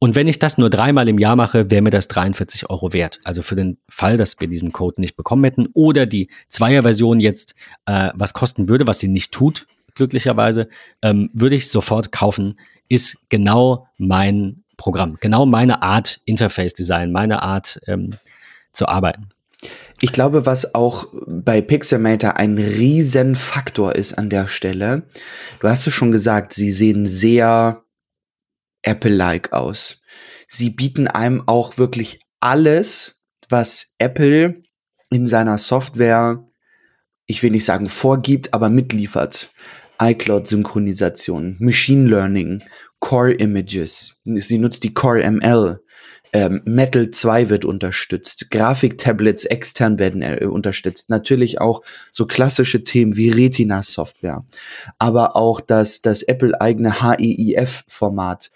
Und wenn ich das nur dreimal im Jahr mache, wäre mir das 43 Euro wert. Also für den Fall, dass wir diesen Code nicht bekommen hätten oder die Zweier-Version jetzt äh, was kosten würde, was sie nicht tut, glücklicherweise, ähm, würde ich sofort kaufen, ist genau mein Programm, genau meine Art Interface-Design, meine Art ähm, zu arbeiten. Ich glaube, was auch bei Pixelmator ein Riesenfaktor ist an der Stelle, du hast es schon gesagt, sie sehen sehr Apple-like aus. Sie bieten einem auch wirklich alles, was Apple in seiner Software, ich will nicht sagen vorgibt, aber mitliefert. iCloud-Synchronisation, Machine Learning, Core Images. Sie nutzt die Core ML. Ähm, Metal 2 wird unterstützt. Grafiktablets extern werden äh, unterstützt. Natürlich auch so klassische Themen wie Retina-Software. Aber auch das, das Apple-eigene HEIF-Format.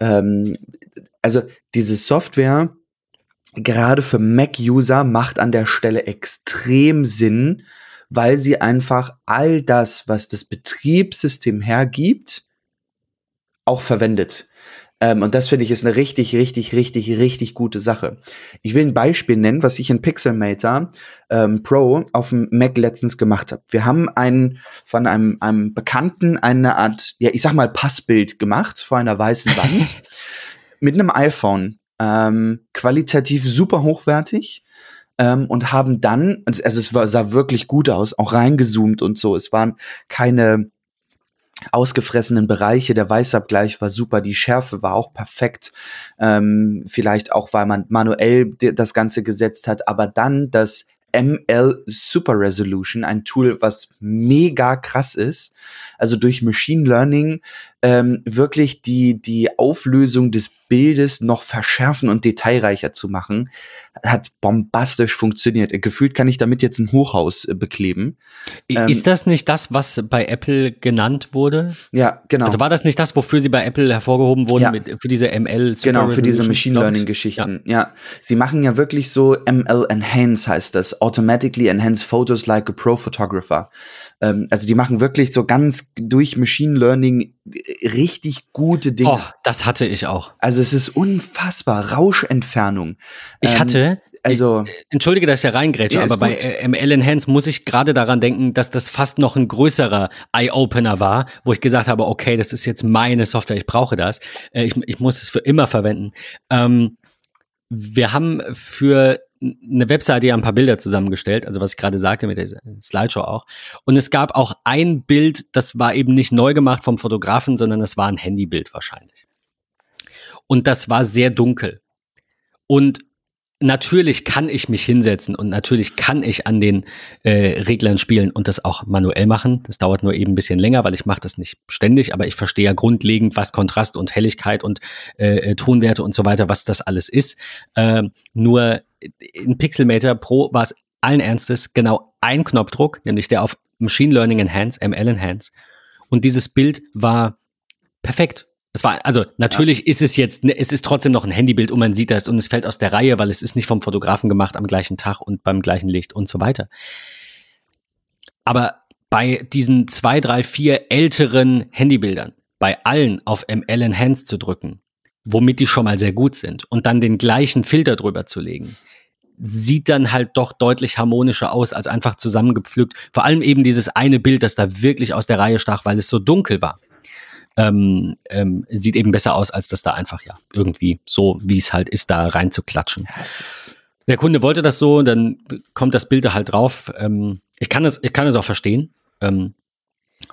Ähm, also diese Software, gerade für Mac-User, macht an der Stelle extrem Sinn, weil sie einfach all das, was das Betriebssystem hergibt, auch verwendet. Ähm, und das finde ich ist eine richtig, richtig, richtig, richtig gute Sache. Ich will ein Beispiel nennen, was ich in Pixelmator ähm, Pro auf dem Mac letztens gemacht habe. Wir haben einen von einem, einem Bekannten eine Art, ja, ich sag mal, Passbild gemacht vor einer weißen Wand [laughs] mit einem iPhone. Ähm, qualitativ super hochwertig. Ähm, und haben dann, also es war, sah wirklich gut aus, auch reingezoomt und so. Es waren keine ausgefressenen Bereiche. Der Weißabgleich war super, die Schärfe war auch perfekt. Ähm, vielleicht auch, weil man manuell das Ganze gesetzt hat, aber dann das ML Super Resolution, ein Tool, was mega krass ist. Also durch Machine Learning ähm, wirklich die, die Auflösung des Bildes noch verschärfen und detailreicher zu machen, hat bombastisch funktioniert. Gefühlt kann ich damit jetzt ein Hochhaus äh, bekleben. Ähm, ist das nicht das, was bei Apple genannt wurde? Ja, genau. Also war das nicht das, wofür sie bei Apple hervorgehoben wurden Ja. mit, für diese ML Super Genau, für diese Machine glaub ich? Learning Geschichten. Ja. Sie machen ja wirklich so ML Enhance heißt das. Automatically Enhance Photos like a Pro Photographer. Ähm, also die machen wirklich so ganz durch Machine Learning äh, richtig gute Dinge. Oh, das hatte ich auch. Also es ist unfassbar. Rauschentfernung. Ich Ähm, hatte, also ich, entschuldige, dass ich da reingrätsche, Ja, aber bei äh, ML Enhance muss ich gerade daran denken, dass das fast noch ein größerer Eye-Opener war, wo ich gesagt habe, okay, das ist jetzt meine Software, ich brauche das. Äh, ich, ich muss es für immer verwenden. Ähm, wir haben für eine Webseite ja ein paar Bilder zusammengestellt, also was ich gerade sagte mit der Slideshow auch. Und es gab auch ein Bild, das war eben nicht neu gemacht vom Fotografen, sondern das war ein Handybild wahrscheinlich. Und das war sehr dunkel. Und natürlich kann ich mich hinsetzen und natürlich kann ich an den äh, Reglern spielen und das auch manuell machen. Das dauert nur eben ein bisschen länger, weil ich mache das nicht ständig, aber ich verstehe ja grundlegend, was Kontrast und Helligkeit und äh, äh, Tonwerte und so weiter, was das alles ist. Ähm, nur in Pixelmator Pro war es allen Ernstes genau ein Knopfdruck, nämlich der auf Machine Learning Enhance, ML Enhance. Und dieses Bild war perfekt. Es war, also natürlich ist es jetzt, ne, es ist trotzdem noch ein Handybild und man sieht das und es fällt aus der Reihe, weil es ist nicht vom Fotografen gemacht am gleichen Tag und beim gleichen Licht und so weiter. Aber bei diesen zwei, drei, vier älteren Handybildern, bei allen auf ML Enhance zu drücken, womit die schon mal sehr gut sind und dann den gleichen Filter drüber zu legen, sieht dann halt doch deutlich harmonischer aus als einfach zusammengepflückt. Vor allem eben dieses eine Bild, das da wirklich aus der Reihe stach, weil es so dunkel war. Ähm, ähm, sieht eben besser aus, als das da einfach ja irgendwie so, wie es halt ist, da rein zu klatschen. ja, es ist Der Kunde wollte das so, dann kommt das Bild da halt drauf. Ähm, ich kann das, ich kann das auch verstehen, ähm,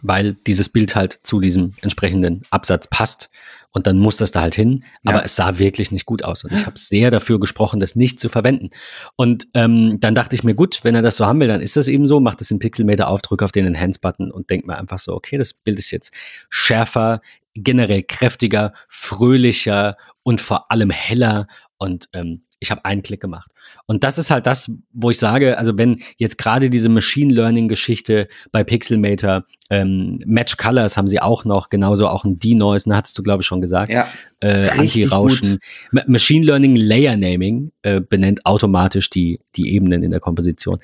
weil dieses Bild halt zu diesem entsprechenden Absatz passt und dann muss das da halt hin. Aber Ja. es sah wirklich nicht gut aus und ich habe sehr dafür gesprochen, das nicht zu verwenden. Und ähm, dann dachte ich mir, gut, wenn er das so haben will, dann ist das eben so, macht es in Pixelmeter auf, drück auf den Enhance-Button und denkt mir einfach so, okay, das Bild ist jetzt schärfer, generell kräftiger, fröhlicher und vor allem heller und ähm, ich habe einen Klick gemacht. Und das ist halt das, wo ich sage, also wenn jetzt gerade diese Machine Learning Geschichte bei Pixelmator, ähm, Match Colors haben sie auch noch, genauso auch ein Denoise, ne, hattest du glaube ich schon gesagt, ja äh, Anti-Rauschen. Ma- Machine Learning Layer Naming äh, benennt automatisch die, die Ebenen in der Komposition.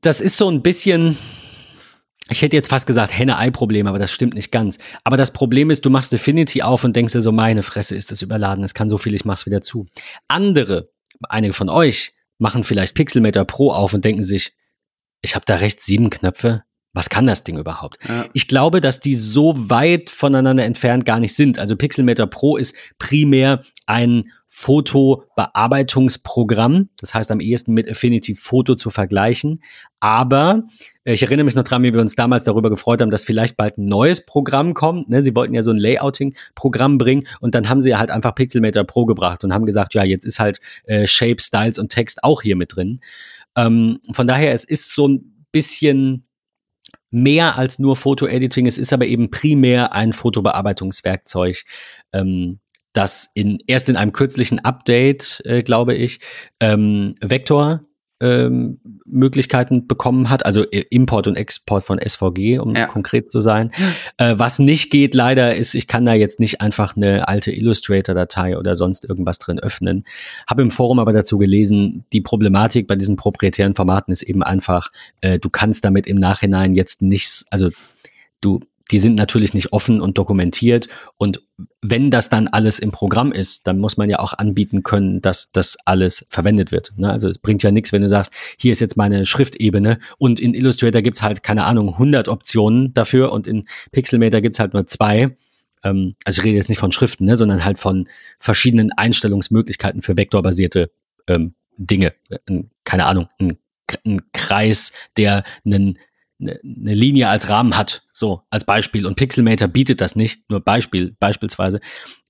Das ist so ein bisschen, ich hätte jetzt fast gesagt Henne-Ei-Problem, aber das stimmt nicht ganz. Aber das Problem ist, du machst Affinity auf und denkst dir so, meine Fresse, ist das überladen, es kann so viel, ich mach's wieder zu. Andere, einige von euch, machen vielleicht Pixelmator Pro auf und denken sich, ich habe da rechts sieben Knöpfe. Was kann das Ding überhaupt? ja. Ich glaube, dass die so weit voneinander entfernt gar nicht sind. Also Pixelmator Pro ist primär ein Fotobearbeitungsprogramm. Das heißt, am ehesten mit Affinity Photo zu vergleichen. Aber äh, ich erinnere mich noch dran, wie wir uns damals darüber gefreut haben, dass vielleicht bald ein neues Programm kommt. Ne? Sie wollten ja so ein Layouting-Programm bringen und dann haben sie halt einfach Pixelmator Pro gebracht und haben gesagt, ja, jetzt ist halt äh, Shape, Styles und Text auch hier mit drin. Ähm, von daher, es ist so ein bisschen mehr als nur Foto-Editing. Es ist aber eben primär ein Fotobearbeitungswerkzeug. Ähm, dass in, erst in einem kürzlichen Update, äh, glaube ich, ähm, Vector ähm, Möglichkeiten bekommen hat, also Import und Export von SVG, um ja. konkret zu sein. Äh, was nicht geht leider ist, ich kann da jetzt nicht einfach eine alte Illustrator-Datei oder sonst irgendwas drin öffnen. Habe im Forum aber dazu gelesen, die Problematik bei diesen proprietären Formaten ist eben einfach, äh, du kannst damit im Nachhinein jetzt nichts, also du die sind natürlich nicht offen und dokumentiert. Und wenn das dann alles im Programm ist, dann muss man ja auch anbieten können, dass das alles verwendet wird. Ne? Also es bringt ja nichts, wenn du sagst, hier ist jetzt meine Schriftebene und in Illustrator gibt's halt, keine Ahnung, 100 Optionen dafür und in Pixelmator gibt's halt nur zwei. Ähm, also ich rede jetzt nicht von Schriften, ne, sondern halt von verschiedenen Einstellungsmöglichkeiten für vektorbasierte ähm, Dinge. Keine Ahnung, ein, ein Kreis, der einen eine, eine Linie als Rahmen hat, so als Beispiel, und Pixelmator bietet das nicht, nur Beispiel, beispielsweise,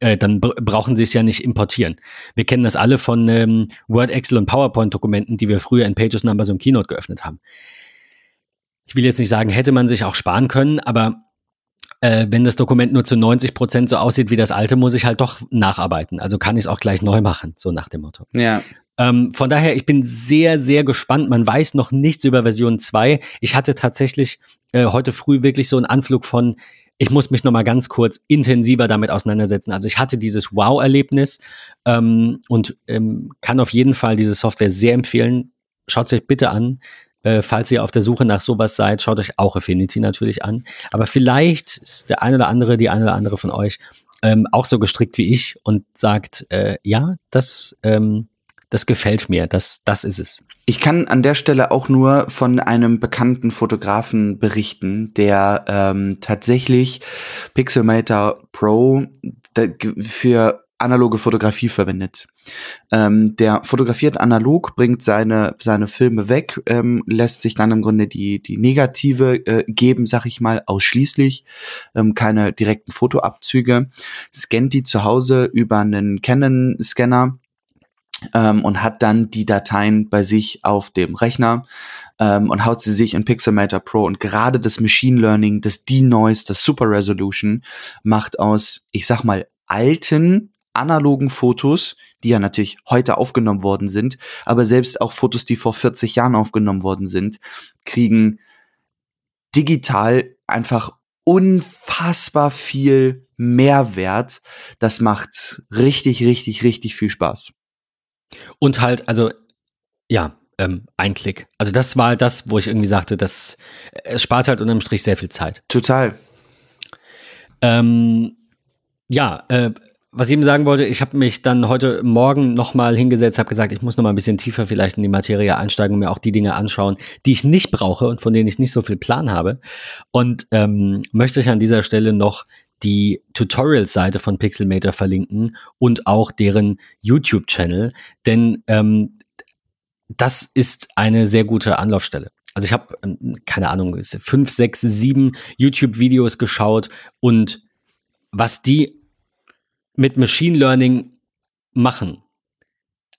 äh, dann brauchen sie es ja nicht importieren. Wir kennen das alle von ähm, Word, Excel und PowerPoint-Dokumenten, die wir früher in Pages, Numbers und Keynote geöffnet haben. Ich will jetzt nicht sagen, hätte man sich auch sparen können, aber äh, wenn das Dokument nur zu 90 Prozent so aussieht wie das alte, muss ich halt doch nacharbeiten. Also kann ich es auch gleich neu machen, so nach dem Motto. Ja. Ähm, von daher, ich bin sehr, sehr gespannt. Man weiß noch nichts über Version 2. Ich hatte tatsächlich äh, heute früh wirklich so einen Anflug von, ich muss mich noch mal ganz kurz intensiver damit auseinandersetzen. Also ich hatte dieses Wow-Erlebnis ähm, und ähm, kann auf jeden Fall diese Software sehr empfehlen. Schaut euch bitte an. Äh, falls ihr auf der Suche nach sowas seid, schaut euch auch Affinity natürlich an. Aber vielleicht ist der eine oder andere, die eine oder andere von euch ähm, auch so gestrickt wie ich und sagt, äh, ja, das ähm, das gefällt mir, das, das ist es. Ich kann an der Stelle auch nur von einem bekannten Fotografen berichten, der ähm, tatsächlich Pixelmator Pro für analoge Fotografie verwendet. Ähm, der fotografiert analog, bringt seine, seine Filme weg, ähm, lässt sich dann im Grunde die, die Negative äh, geben, sag ich mal, ausschließlich, ähm, keine direkten Fotoabzüge, scannt die zu Hause über einen Canon-Scanner ähm, und hat dann die Dateien bei sich auf dem Rechner ähm, und haut sie sich in Pixelmator Pro. Und gerade das Machine Learning, das D-Noise, das Super Resolution macht aus, ich sag mal, alten analogen Fotos, die ja natürlich heute aufgenommen worden sind, aber selbst auch Fotos, die vor 40 Jahren aufgenommen worden sind, kriegen digital einfach unfassbar viel Mehrwert. Das macht richtig, richtig, richtig viel Spaß. Und halt, also, ja, ähm, ein Klick. Also das war das, wo ich irgendwie sagte, das es spart halt unterm Strich sehr viel Zeit. Total. Ähm, ja, äh, was ich eben sagen wollte, ich habe mich dann heute Morgen nochmal hingesetzt, habe gesagt, ich muss nochmal ein bisschen tiefer vielleicht in die Materie einsteigen und mir auch die Dinge anschauen, die ich nicht brauche und von denen ich nicht so viel Plan habe. Und ähm, möchte euch an dieser Stelle noch die Tutorial-Seite von Pixelmator verlinken und auch deren YouTube-Channel, denn ähm, das ist eine sehr gute Anlaufstelle. Also ich habe, ähm, keine Ahnung, fünf, sechs, sieben YouTube-Videos geschaut und was die mit Machine Learning machen,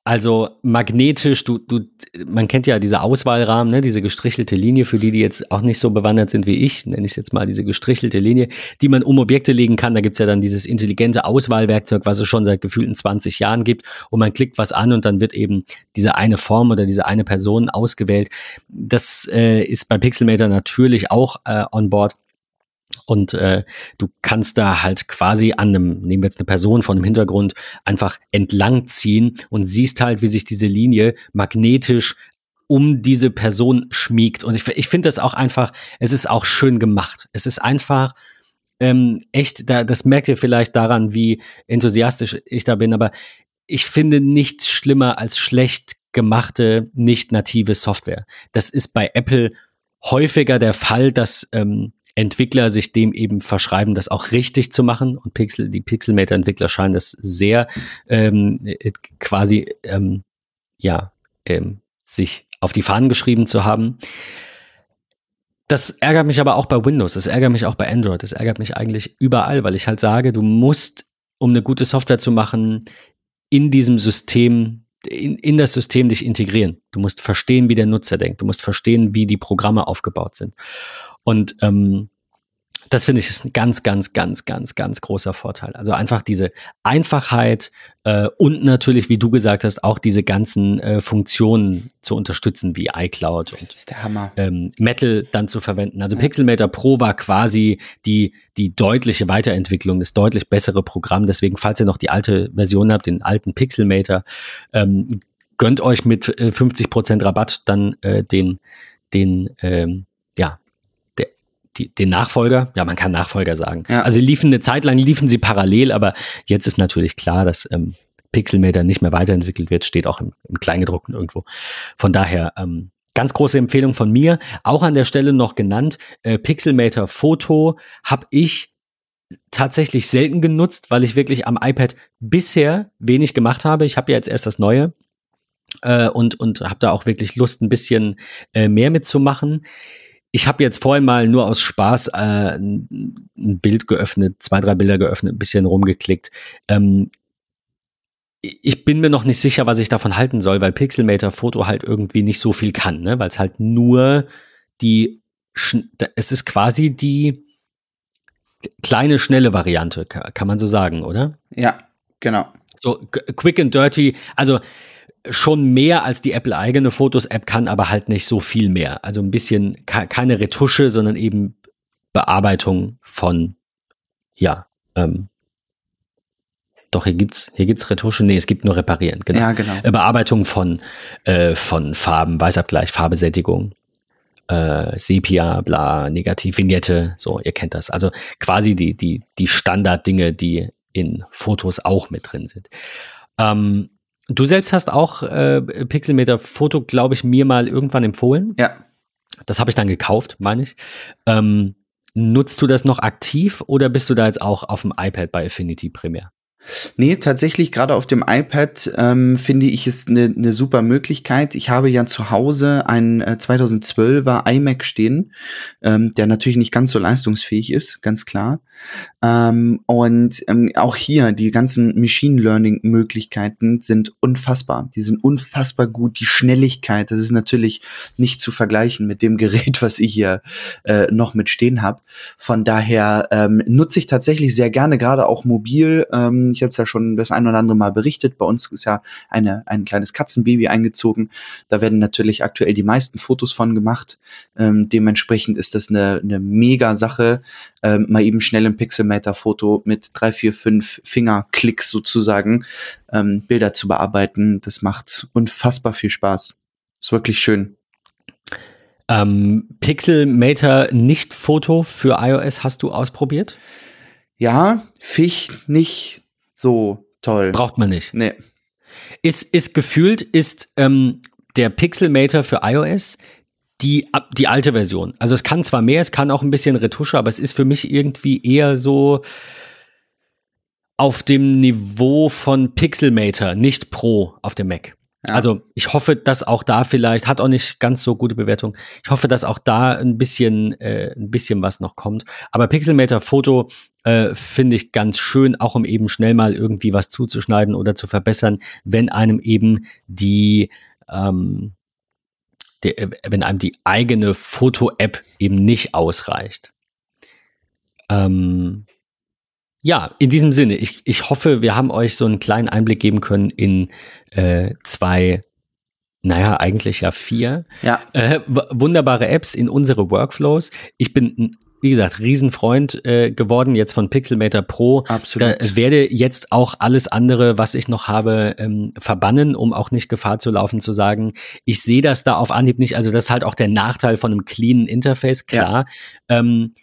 also magnetisch, du, du, man kennt ja diese Auswahlrahmen, ne, diese gestrichelte Linie, für die, die jetzt auch nicht so bewandert sind wie ich, nenne ich es jetzt mal diese gestrichelte Linie, die man um Objekte legen kann. Da gibt's ja dann dieses intelligente Auswahlwerkzeug, was es schon seit gefühlten 20 Jahren gibt. Und man klickt was an und dann wird eben diese eine Form oder diese eine Person ausgewählt. Das äh, ist bei Pixelmator natürlich auch äh, on board. Und äh, du kannst da halt quasi an einem, nehmen wir jetzt eine Person von einem Hintergrund, einfach entlang ziehen und siehst halt, wie sich diese Linie magnetisch um diese Person schmiegt. Und ich, ich finde das auch einfach, es ist auch schön gemacht. Es ist einfach ähm, echt, da, das merkt ihr vielleicht daran, wie enthusiastisch ich da bin, aber ich finde nichts schlimmer als schlecht gemachte, nicht native Software. Das ist bei Apple häufiger der Fall, dass ähm, Entwickler sich dem eben verschreiben, das auch richtig zu machen. Und Pixel, die Pixelmator-Entwickler scheinen das sehr ähm, äh, quasi ähm, ja ähm, sich auf die Fahnen geschrieben zu haben. Das ärgert mich aber auch bei Windows, das ärgert mich auch bei Android, das ärgert mich eigentlich überall, weil ich halt sage, du musst, um eine gute Software zu machen, in diesem System, in, in das System dich integrieren. Du musst verstehen, wie der Nutzer denkt. Du musst verstehen, wie die Programme aufgebaut sind. Und ähm, Das finde ich ist ein ganz, ganz, ganz, ganz, ganz großer Vorteil. Also einfach diese Einfachheit äh, und natürlich, wie du gesagt hast, auch diese ganzen äh, Funktionen zu unterstützen, wie iCloud Das ist der Hammer. ähm, Metal dann zu verwenden. Also Pixelmator Pro war quasi die, die deutliche Weiterentwicklung, das deutlich bessere Programm. Deswegen, falls ihr noch die alte Version habt, den alten Pixelmator, ähm, gönnt euch mit äh, 50% Rabatt dann äh, den, den, ähm, ja, die, den Nachfolger. Ja, man kann Nachfolger sagen. Ja. Also liefen eine Zeit lang, liefen sie parallel, aber jetzt ist natürlich klar, dass ähm, Pixelmator nicht mehr weiterentwickelt wird, steht auch im, im Kleingedruckten irgendwo. Von daher, ähm, ganz große Empfehlung von mir. Auch an der Stelle noch genannt, äh, Pixelmator Foto habe ich tatsächlich selten genutzt, weil ich wirklich am iPad bisher wenig gemacht habe. Ich habe ja jetzt erst das neue äh, und, und habe da auch wirklich Lust, ein bisschen äh, mehr mitzumachen. Ich habe jetzt vorhin mal nur aus Spaß äh, ein Bild geöffnet, zwei, drei Bilder geöffnet, ein bisschen rumgeklickt. Ähm, ich bin mir noch nicht sicher, was ich davon halten soll, weil Pixelmator Foto halt irgendwie nicht so viel kann, ne? weil es halt nur die, es ist quasi die kleine, schnelle Variante, ka- kann man so sagen, oder? Ja, genau. So quick and dirty, also schon mehr als die Apple eigene Fotos-App kann, aber halt nicht so viel mehr. Also ein bisschen ke- keine Retusche, sondern eben Bearbeitung von, ja, ähm, doch, hier gibt's, hier gibt's Retusche, nee, es gibt nur Reparieren, genau. Ja, genau. Äh, Bearbeitung von, äh, von Farben, Weißabgleich, Farbesättigung, äh, Sepia, bla, Negativ, Vignette, so, ihr kennt das. Also quasi die, die, die Standarddinge, die in Fotos auch mit drin sind. Ähm, du selbst hast auch äh, Pixelmeter Foto, glaube ich, mir mal irgendwann empfohlen. Ja. Das habe ich dann gekauft, meine ich. Ähm, nutzt du das noch aktiv oder bist du da jetzt auch auf dem iPad bei Affinity primär? Nee, tatsächlich, gerade auf dem iPad ähm, finde ich es eine ne super Möglichkeit. Ich habe ja zu Hause einen äh, 2012er iMac stehen, ähm, der natürlich nicht ganz so leistungsfähig ist, ganz klar. Ähm, und ähm, auch hier, die ganzen Machine Learning-Möglichkeiten sind unfassbar. Die sind unfassbar gut. Die Schnelligkeit, das ist natürlich nicht zu vergleichen mit dem [laughs] Gerät, was ich hier äh, noch mit stehen habe. Von daher ähm, nutze ich tatsächlich sehr gerne, gerade auch mobil. Ähm, ich hatte es ja schon das ein oder andere Mal berichtet. Bei uns ist ja eine, ein kleines Katzenbaby eingezogen. Da werden natürlich aktuell die meisten Fotos von gemacht. Ähm, dementsprechend ist das eine, eine mega Sache, ähm, mal eben schnell ein Pixelmator-Foto mit drei, vier, fünf Fingerklicks sozusagen ähm, Bilder zu bearbeiten. Das macht unfassbar viel Spaß. Ist wirklich schön. Ähm, Pixelmator Nicht-Foto für iOS hast du ausprobiert? Ja, Fisch nicht so toll. Braucht man nicht. nee. Ist, ist gefühlt, ist ähm, der Pixelmator für iOS die, ab- die alte Version. Also es kann zwar mehr, es kann auch ein bisschen Retusche, aber es ist für mich irgendwie eher so auf dem Niveau von Pixelmator, nicht Pro auf dem Mac. Ja. Also ich hoffe, dass auch da vielleicht, hat auch nicht ganz so gute Bewertung, ich hoffe, dass auch da ein bisschen, äh, ein bisschen was noch kommt. Aber Pixelmator Foto äh, finde ich ganz schön, auch um eben schnell mal irgendwie was zuzuschneiden oder zu verbessern, wenn einem eben die, ähm, die äh, wenn einem die eigene Foto-App eben nicht ausreicht. Ähm, ja, in diesem Sinne, ich, ich hoffe, wir haben euch so einen kleinen Einblick geben können in äh, zwei, naja, eigentlich ja vier Ja, äh, wunderbare Apps in unsere Workflows. Ich bin, ein, wie gesagt, Riesenfreund äh, geworden jetzt von Pixelmator Pro. absolut. Da werde jetzt auch alles andere, was ich noch habe, ähm, verbannen, um auch nicht Gefahr zu laufen, zu sagen, ich sehe das da auf Anhieb nicht. Also das ist halt auch der Nachteil von einem cleanen Interface, klar. Ähm,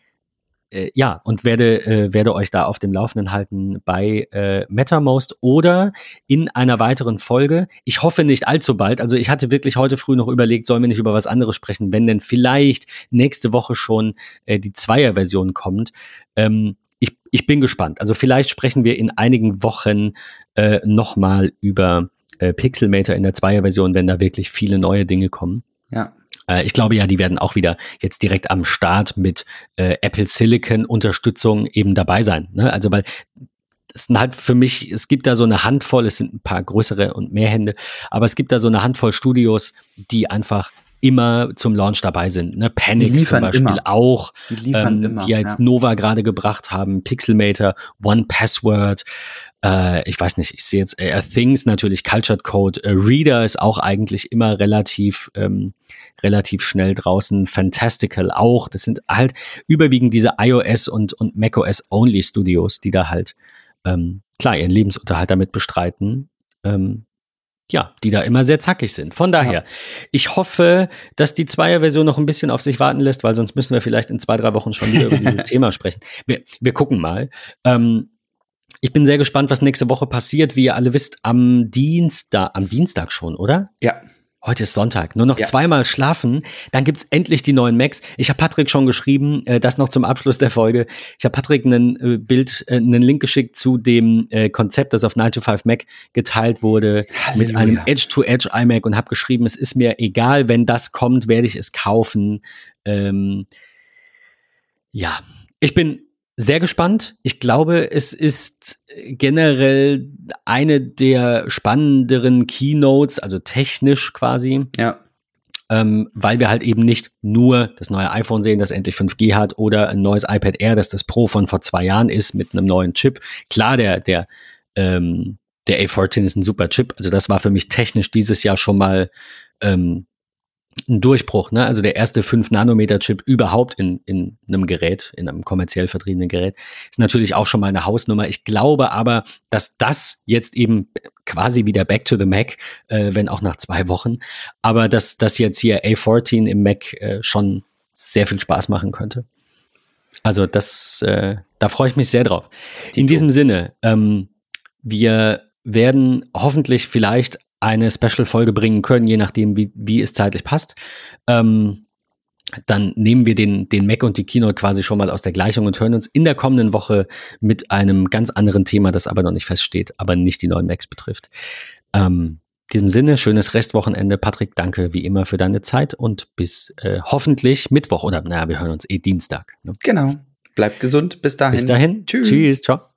äh, ja, und werde, äh, werde euch da auf dem Laufenden halten bei äh, MetaMost oder in einer weiteren Folge. Ich hoffe nicht allzu bald. Also ich hatte wirklich heute früh noch überlegt, sollen wir nicht über was anderes sprechen, wenn denn vielleicht nächste Woche schon äh, die Zweier-Version kommt. Ähm, ich, ich bin gespannt. Also vielleicht sprechen wir in einigen Wochen äh, nochmal über äh, Pixelmator in der Zweier-Version, wenn da wirklich viele neue Dinge kommen. ja. Äh, ich glaube ja, die werden auch wieder jetzt direkt am Start mit äh, Apple Silicon Unterstützung eben dabei sein. Ne? Also weil es sind halt für mich, es gibt da so eine Handvoll, es sind ein paar größere und mehr Hände, aber es gibt da so eine Handvoll Studios, die einfach immer zum Launch dabei sind. Ne? Panic zum Beispiel immer. auch, Die liefern ähm, immer. die jetzt ja. Nova gerade gebracht haben, Pixelmator, One Password, äh, ich weiß nicht, ich sehe jetzt äh, Things natürlich, Cultured Code, äh, Reader ist auch eigentlich immer relativ, ähm, relativ schnell draußen, Fantastical auch, das sind halt überwiegend diese iOS und, und macOS Only Studios, die da halt, ähm, klar, ihren Lebensunterhalt damit bestreiten. Ähm, ja, die da immer sehr zackig sind. Von daher, ich hoffe, dass die Zweier-Version noch ein bisschen auf sich warten lässt, weil sonst müssen wir vielleicht in zwei, drei Wochen schon wieder über dieses [laughs] Thema sprechen. Wir, wir gucken mal. Ähm, ich bin sehr gespannt, was nächste Woche passiert. Wie ihr alle wisst, am Dienstag, am Dienstag schon, oder? ja, Heute ist Sonntag. Nur noch Ja. zweimal schlafen. Dann gibt's endlich die neuen Macs. Ich habe Patrick schon geschrieben, äh, das noch zum Abschluss der Folge. Ich habe Patrick einen äh, Bild, äh, einen Link geschickt zu dem äh, Konzept, das auf 9 to 5 Mac geteilt wurde mit Halleluja. einem Edge-to-Edge iMac und habe geschrieben, es ist mir egal, wenn das kommt, werde ich es kaufen. Ähm, ja, ich bin sehr gespannt. Ich glaube, es ist generell eine der spannenderen Keynotes, also technisch quasi, ja, ähm, weil wir halt eben nicht nur das neue iPhone sehen, das endlich 5G hat, oder ein neues iPad Air, das das Pro von vor zwei Jahren ist mit einem neuen Chip. Klar, der, der, ähm, der A14 ist ein super Chip. Also das war für mich technisch dieses Jahr schon mal ähm, ein Durchbruch. Ne? Also der erste 5-Nanometer-Chip überhaupt in, in einem Gerät, in einem kommerziell vertriebenen Gerät, ist natürlich auch schon mal eine Hausnummer. Ich glaube aber, dass das jetzt eben quasi wieder Back to the Mac, äh, wenn auch nach zwei Wochen, aber dass das jetzt hier A14 im Mac äh, schon sehr viel Spaß machen könnte. Also das, äh, da freue ich mich sehr drauf. In diesem Sinne, ähm, wir werden hoffentlich vielleicht eine Special-Folge bringen können, je nachdem, wie, wie es zeitlich passt. Ähm, dann nehmen wir den, den Mac und die Keynote quasi schon mal aus der Gleichung und hören uns in der kommenden Woche mit einem ganz anderen Thema, das aber noch nicht feststeht, aber nicht die neuen Macs betrifft. Ähm, in diesem Sinne, schönes Restwochenende. Patrick, danke wie immer für deine Zeit und bis äh, hoffentlich Mittwoch oder naja, wir hören uns eh Dienstag. Ne? genau. Bleibt gesund. Bis dahin. Bis dahin. Tschüss. Tschüss. Ciao.